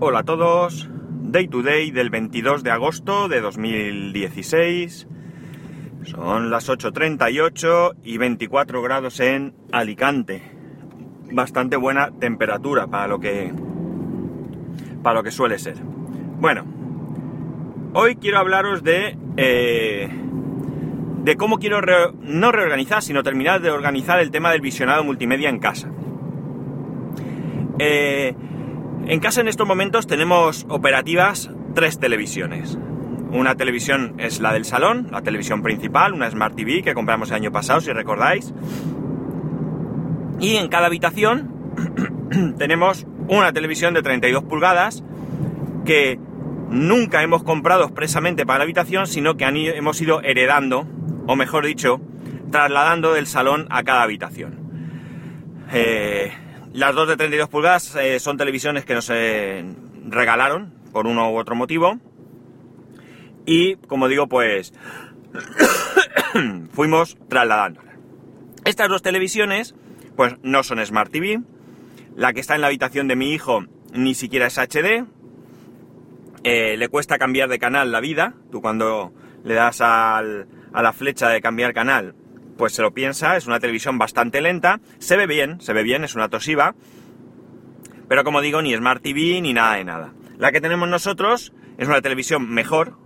Hola a todos, Day to Day del 22 de agosto de 2016. Son las 8.38 y 24 grados en Alicante. Bastante buena temperatura para lo que para lo que suele ser. Bueno, hoy quiero hablaros de eh, de cómo quiero no reorganizar, sino terminar de organizar el tema del visionado multimedia en casa. Eh, en casa en estos momentos tenemos operativas tres televisiones. Una televisión es la del salón, la televisión principal, una Smart TV que compramos el año pasado, si recordáis. Y en cada habitación tenemos una televisión de 32 pulgadas que nunca hemos comprado expresamente para la habitación, sino que hemos ido heredando, o mejor dicho, trasladando del salón a cada habitación. Eh, las dos de 32 pulgadas eh, son televisiones que nos regalaron por uno u otro motivo. Y como digo, pues fuimos trasladándolas. Estas dos televisiones, pues no son Smart TV. La que está en la habitación de mi hijo ni siquiera es HD. Eh, le cuesta cambiar de canal la vida. Tú cuando le das a la flecha de cambiar canal, pues se lo piensa, es una televisión bastante lenta, se ve bien, se ve bien, es una Toshiba, pero como digo, ni Smart TV ni nada de nada. La que tenemos nosotros es una televisión mejor,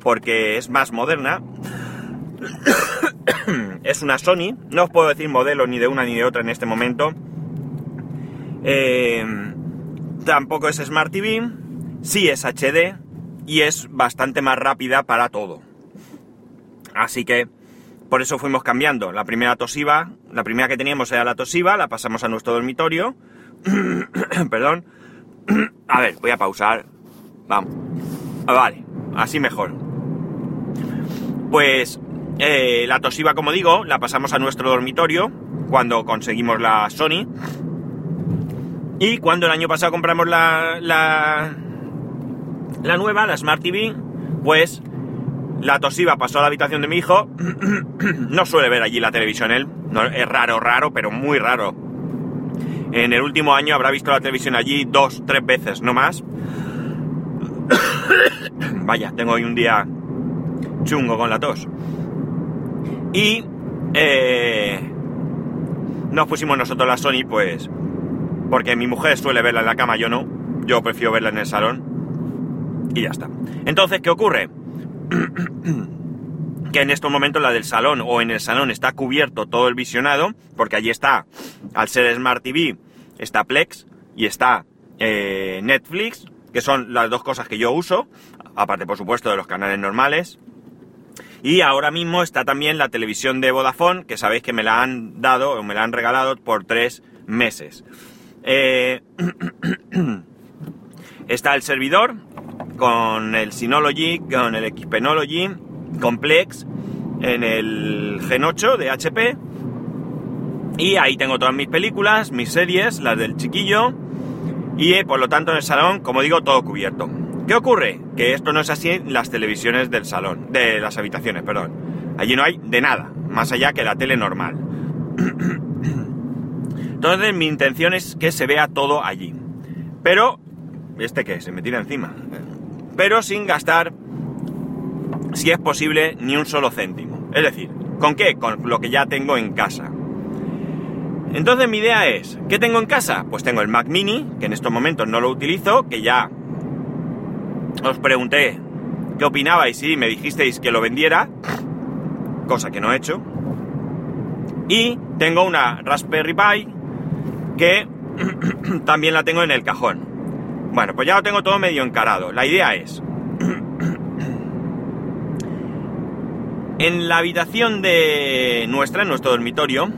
porque es más moderna, es una Sony, no os puedo decir modelo ni de una ni de otra en este momento, eh, tampoco es Smart TV, sí es HD y es bastante más rápida para todo. Así que por eso fuimos cambiando. La primera Toshiba, la primera que teníamos era la Toshiba, la pasamos a nuestro dormitorio. Perdón. a ver, voy a pausar. Vamos. Ah, vale, así mejor. Pues eh, la Toshiba, como digo, la pasamos a nuestro dormitorio cuando conseguimos la Sony. Y cuando el año pasado compramos la, la, la nueva, la Smart TV, pues la Toshiba pasó a la habitación de mi hijo. no suele ver allí la televisión él. es raro, raro, pero muy raro. En el último año habrá visto la televisión allí dos, tres veces, no más. Vaya, tengo hoy un día chungo con la tos. Y eh, nos pusimos nosotros la Sony, pues, porque mi mujer suele verla en la cama, yo no. Yo prefiero verla en el salón. Y ya está. Entonces, ¿qué ocurre? que en estos momentos la del salón o en el salón está cubierto todo el visionado, porque allí está, al ser Smart TV, está Plex y está eh, Netflix, que son las dos cosas que yo uso, aparte por supuesto de los canales normales. Y ahora mismo está también la televisión de Vodafone, que sabéis que me la han dado o me la han regalado por tres meses. Eh, está el servidor, con el Synology, con el Xpenology, Complex, en el Gen 8 de HP. Y ahí tengo todas mis películas, mis series, las del chiquillo. Y eh, por lo tanto en el salón, como digo, todo cubierto. ¿Qué ocurre? Que esto no es así en las televisiones del salón, de las habitaciones, perdón. Allí no hay de nada, más allá que la tele normal. Entonces mi intención es que se vea todo allí. Pero, ¿este qué? Se me tira encima pero sin gastar, si es posible, ni un solo céntimo. Es decir, ¿con qué? Con lo que ya tengo en casa. Entonces mi idea es, ¿qué tengo en casa? Pues tengo el Mac mini, que en estos momentos no lo utilizo, que ya os pregunté qué opinabais y me dijisteis que lo vendiera, cosa que no he hecho. Y tengo una Raspberry Pi que también la tengo en el cajón. Bueno, pues ya lo tengo todo medio encarado. La idea es... en la habitación de nuestra, en nuestro dormitorio,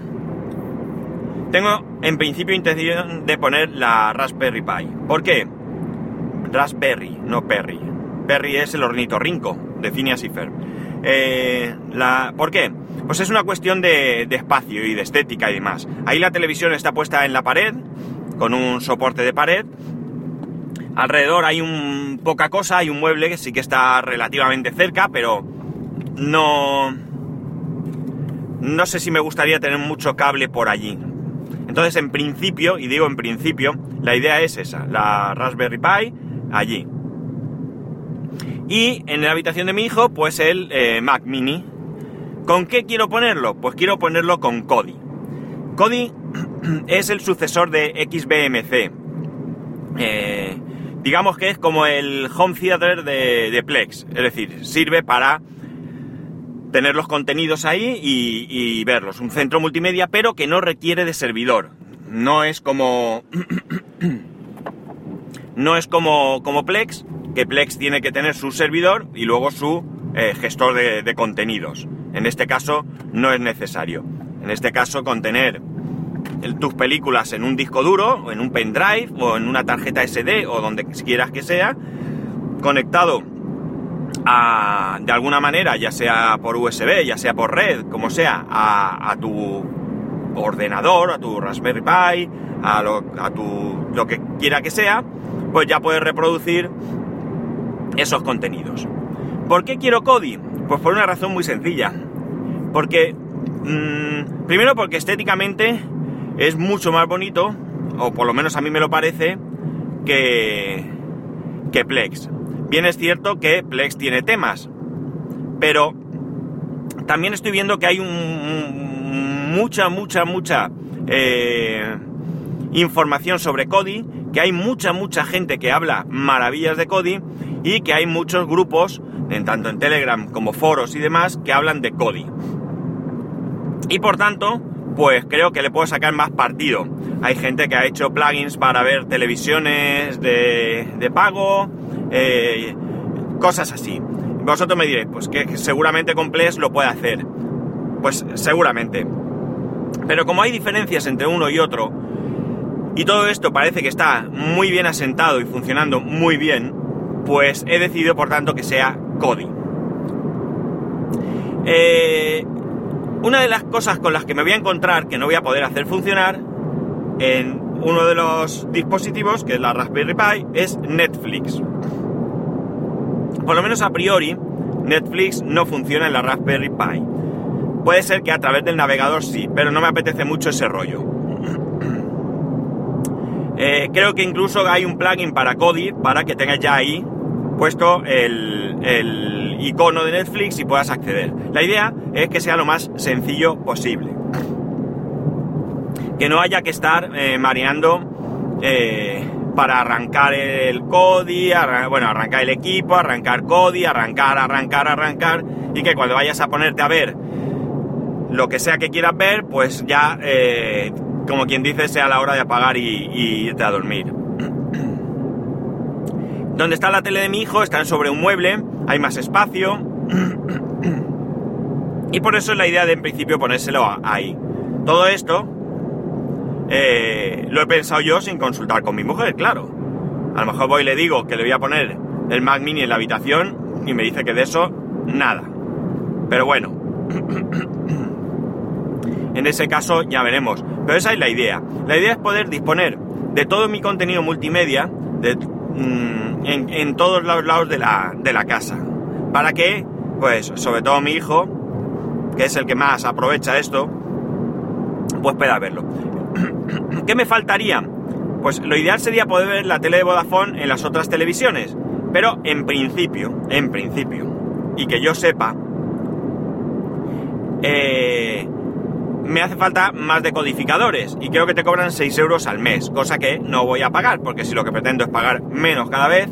tengo en principio intención de poner la Raspberry Pi. ¿Por qué? Raspberry, no Perry. Perry es el ornitorrinco de Phineas y eh, la, ¿Por qué? Pues es una cuestión de espacio y de estética y demás. Ahí la televisión está puesta en la pared, con un soporte de pared, Alrededor hay un poca cosa, hay un mueble que sí que está relativamente cerca, pero no... No sé si me gustaría tener mucho cable por allí. Entonces, en principio, y digo en principio, la idea es esa, la Raspberry Pi, allí. Y en la habitación de mi hijo, pues el eh, Mac Mini. ¿Con qué quiero ponerlo? Pues quiero ponerlo con Kodi. Kodi es el sucesor de XBMC. Eh, digamos que es como el home theater de, Plex. Es decir, sirve para tener los contenidos ahí y, verlos. Un centro multimedia, pero que no requiere de servidor. No es como. no es como, como Plex, que Plex tiene que tener su servidor y luego su eh, gestor de, contenidos. En este caso no es necesario. En este caso con tener tus películas en un disco duro, o en un pendrive, o en una tarjeta SD, o donde quieras que sea, conectado a, de alguna manera, ya sea por USB, ya sea por red, como sea, a, tu ordenador, a tu Raspberry Pi, a lo, tu, lo que quiera que sea, pues ya puedes reproducir esos contenidos. ¿Por qué quiero Kodi? Pues por una razón muy sencilla. Porque, mm, primero porque estéticamente es mucho más bonito, o por lo menos a mí me lo parece, que, que Plex. Bien es cierto que Plex tiene temas, pero también estoy viendo que hay un, mucha, mucha, mucha eh, información sobre Kodi, que hay mucha, mucha gente que habla maravillas de Kodi y que hay muchos grupos, en tanto en Telegram como foros y demás, que hablan de Kodi. Y por tanto, pues creo que le puedo sacar más partido. Hay gente que ha hecho plugins para ver televisiones de, pago, eh, cosas así. Vosotros me diréis, pues que seguramente con lo puede hacer. Pues seguramente. Pero como hay diferencias entre uno y otro, y todo esto parece que está muy bien asentado y funcionando muy bien, pues he decidido por tanto que sea Kodi. Eh, una de las cosas con las que me voy a encontrar que no voy a poder hacer funcionar en uno de los dispositivos, que es la Raspberry Pi, es Netflix. Por lo menos a priori, Netflix no funciona en la Raspberry Pi. Puede ser que a través del navegador sí, pero no me apetece mucho ese rollo. Eh, creo que incluso hay un plugin para Kodi para que tengas ya ahí puesto el, icono de Netflix y puedas acceder. La idea es que sea lo más sencillo posible. Que no haya que estar eh, mareando eh, para arrancar el Kodi, bueno, arrancar el equipo, arrancar Kodi, arrancar, arrancar, arrancar, y que cuando vayas a ponerte a ver lo que sea que quieras ver, pues ya, eh, como quien dice, sea la hora de apagar y, y irte a dormir. Donde está la tele de mi hijo, están sobre un mueble, hay más espacio. y por eso es la idea de en principio ponérselo ahí. Todo esto eh, lo he pensado yo sin consultar con mi mujer, claro. A lo mejor voy y le digo que le voy a poner el Mac Mini en la habitación y me dice que de eso nada. Pero bueno, en ese caso ya veremos. Pero esa es la idea. La idea es poder disponer de todo mi contenido multimedia, de Mm, en, todos los lados de la, de la casa. Para que, pues, sobre todo mi hijo, que es el que más aprovecha esto, pues pueda verlo. ¿Qué me faltaría? Pues lo ideal sería poder ver la tele de Vodafone en las otras televisiones. Pero en principio, en principio, y que yo sepa, eh, me hace falta más decodificadores y creo que te cobran 6 euros al mes, cosa que no voy a pagar, porque si lo que pretendo es pagar menos cada vez,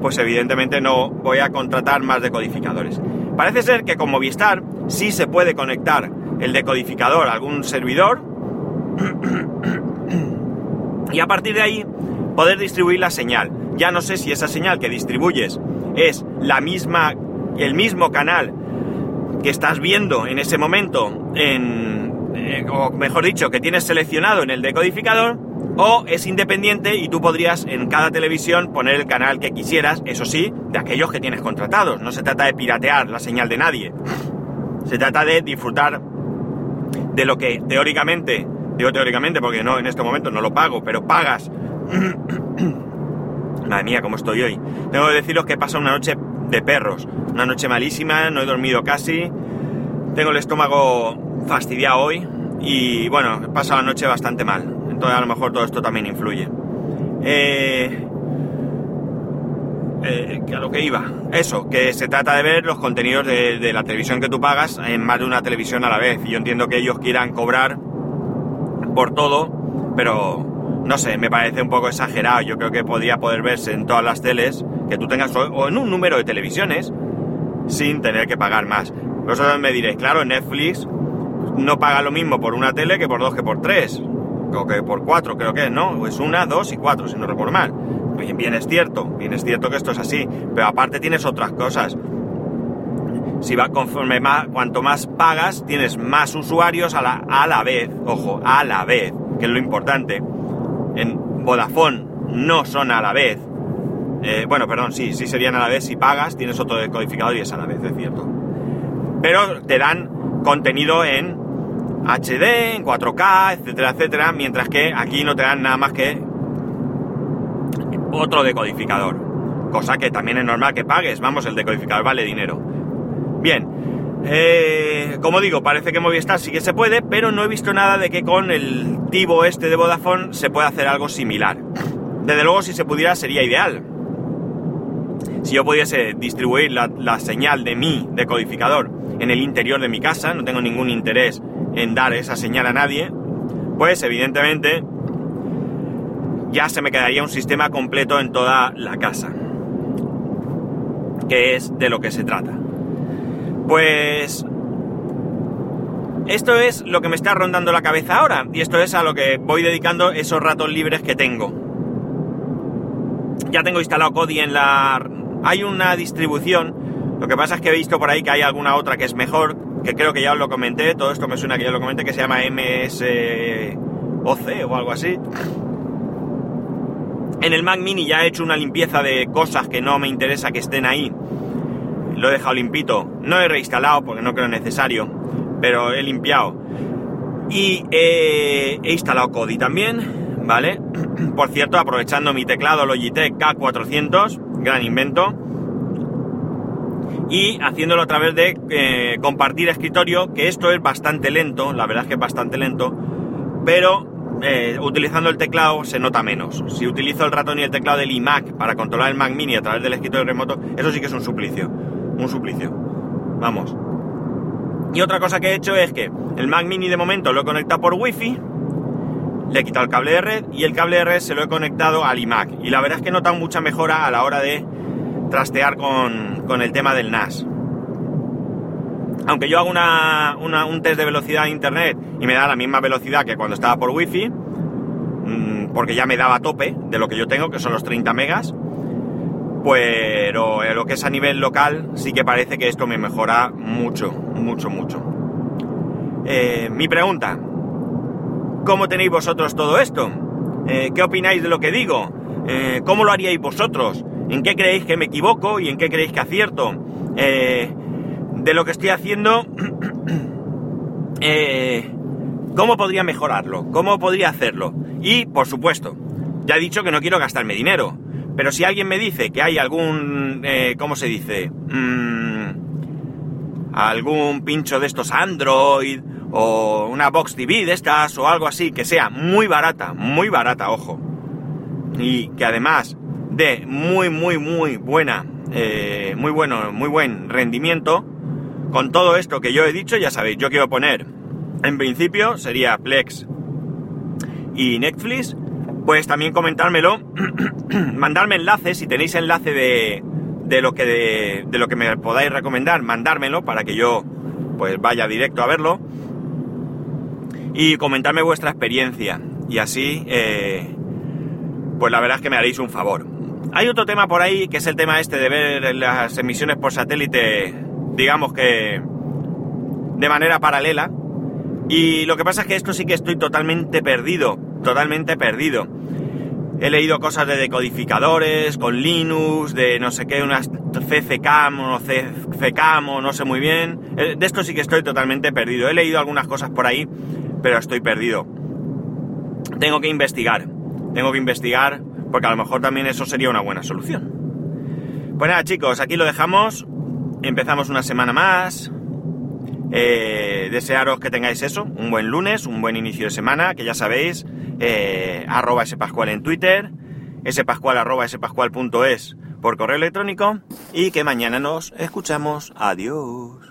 pues evidentemente no voy a contratar más decodificadores. Parece ser que con Movistar sí se puede conectar el decodificador a algún servidor y a partir de ahí poder distribuir la señal. Ya no sé si esa señal que distribuyes es la misma, el mismo canal que estás viendo en ese momento en, o mejor dicho, que tienes seleccionado en el decodificador, o es independiente y tú podrías en cada televisión poner el canal que quisieras, eso sí, de aquellos que tienes contratados. No se trata de piratear la señal de nadie. Se trata de disfrutar de lo que teóricamente, digo teóricamente porque no, en este momento no lo pago, pero pagas. Madre mía, cómo estoy hoy. Tengo que deciros que pasa una noche de perros. Una noche malísima, no he dormido casi. Tengo el estómago fastidiado hoy y bueno, he pasado la noche bastante mal. Entonces a lo mejor todo esto también influye. Eh, lo que iba. Eso, que se trata de ver los contenidos de, la televisión que tú pagas en más de una televisión a la vez. Yo entiendo que ellos quieran cobrar por todo, pero no sé, me parece un poco exagerado. Yo creo que podría poder verse en todas las teles, que tú tengas o en un número de televisiones, sin tener que pagar más. Vosotros me diréis, claro, Netflix no paga lo mismo por una tele que por dos que por tres. O que por cuatro, creo que es, ¿no? Es una, dos y cuatro, si no recuerdo mal. Bien, bien es cierto, bien es cierto que esto es así, pero aparte tienes otras cosas. Si va conforme más, cuanto más pagas, tienes más usuarios a la, a la vez, ojo, a la vez, que es lo importante. En Vodafone no son a la vez. Eh, bueno, perdón, sí, sí serían a la vez si pagas, tienes otro decodificador y es a la vez, es cierto. Pero te dan contenido en HD, en 4K, etcétera, etcétera, mientras que aquí no te dan nada más que otro decodificador. Cosa que también es normal que pagues, vamos, el decodificador vale dinero. Bien, eh, como digo, parece que Movistar sí que se puede, pero no he visto nada de que con el Tivo este de Vodafone se pueda hacer algo similar. Desde luego, si se pudiera, sería ideal. Si yo pudiese distribuir la, señal de mi decodificador en el interior de mi casa, no tengo ningún interés en dar esa señal a nadie, pues evidentemente ya se me quedaría un sistema completo en toda la casa. Que es de lo que se trata. Pues esto es lo que me está rondando la cabeza ahora y esto es a lo que voy dedicando esos ratos libres que tengo. Ya tengo instalado Kodi en la... Hay una distribución, lo que pasa es que he visto por ahí que hay alguna otra que es mejor, que creo que ya os lo comenté, todo esto me suena que ya lo comenté, que se llama MSOC o algo así. En el Mac Mini ya he hecho una limpieza de cosas que no me interesa que estén ahí. Lo he dejado limpito. No he reinstalado porque no creo necesario, pero he limpiado. Y he, he instalado Kodi también, ¿vale? Por cierto, aprovechando mi teclado Logitech K400, gran invento. Y haciéndolo a través de eh, compartir escritorio, que esto es bastante lento, la verdad es que es bastante lento, pero eh, utilizando el teclado se nota menos. Si utilizo el ratón y el teclado del iMac para controlar el Mac Mini a través del escritorio remoto, eso sí que es un suplicio. Un suplicio. Vamos. Y otra cosa que he hecho es que el Mac Mini de momento lo he conectado por Wi-Fi, le he quitado el cable de red y el cable de red se lo he conectado al iMac. Y la verdad es que he notado mucha mejora a la hora de trastear con, con el tema del NAS aunque yo hago una, un test de velocidad de internet y me da la misma velocidad que cuando estaba por wifi, mmm, porque ya me daba tope de lo que yo tengo, que son los 30 megas, pero lo que es a nivel local sí que parece que esto me mejora mucho, mucho, mucho. Eh, mi pregunta, ¿cómo tenéis vosotros todo esto? Eh, ¿Qué opináis de lo que digo? Eh, ¿Cómo lo haríais vosotros? ¿En qué creéis que me equivoco y en qué creéis que acierto? Eh, de lo que estoy haciendo, cómo podría mejorarlo, cómo podría hacerlo. Y, por supuesto, ya he dicho que no quiero gastarme dinero, pero si alguien me dice que hay algún, ¿cómo se dice? Mm, algún pincho de estos Android o una Box TV de estas o algo así que sea muy barata, muy barata, ojo. Y que además de muy, muy, muy buena, eh, muy bueno, muy buen rendimiento, con todo esto que yo he dicho, ya sabéis, yo quiero poner, en principio sería Plex y Netflix, pues también comentármelo, mandarme enlaces, si tenéis enlace de, de lo que de, lo que me podáis recomendar, mandármelo para que yo pues vaya directo a verlo y comentarme vuestra experiencia y así eh, pues la verdad es que me haréis un favor. Hay otro tema por ahí que es el tema este de ver las emisiones por satélite digamos que de manera paralela. Y lo que pasa es que esto sí que estoy totalmente perdido, totalmente perdido. He leído cosas de decodificadores, con Linux, de no sé qué, unas CCCAM o CCCAM o no sé muy bien. Eh, de esto sí que estoy totalmente perdido. He leído algunas cosas por ahí, pero estoy perdido. Tengo que investigar, tengo que investigar, porque a lo mejor también eso sería una buena solución. Pues nada chicos, aquí lo dejamos empezamos una semana más. Eh, desearos que tengáis eso, un buen lunes, un buen inicio de semana, que ya sabéis, eh, arroba pascual en Twitter, spascual arroba spascual.es por correo electrónico y que mañana nos escuchamos. Adiós.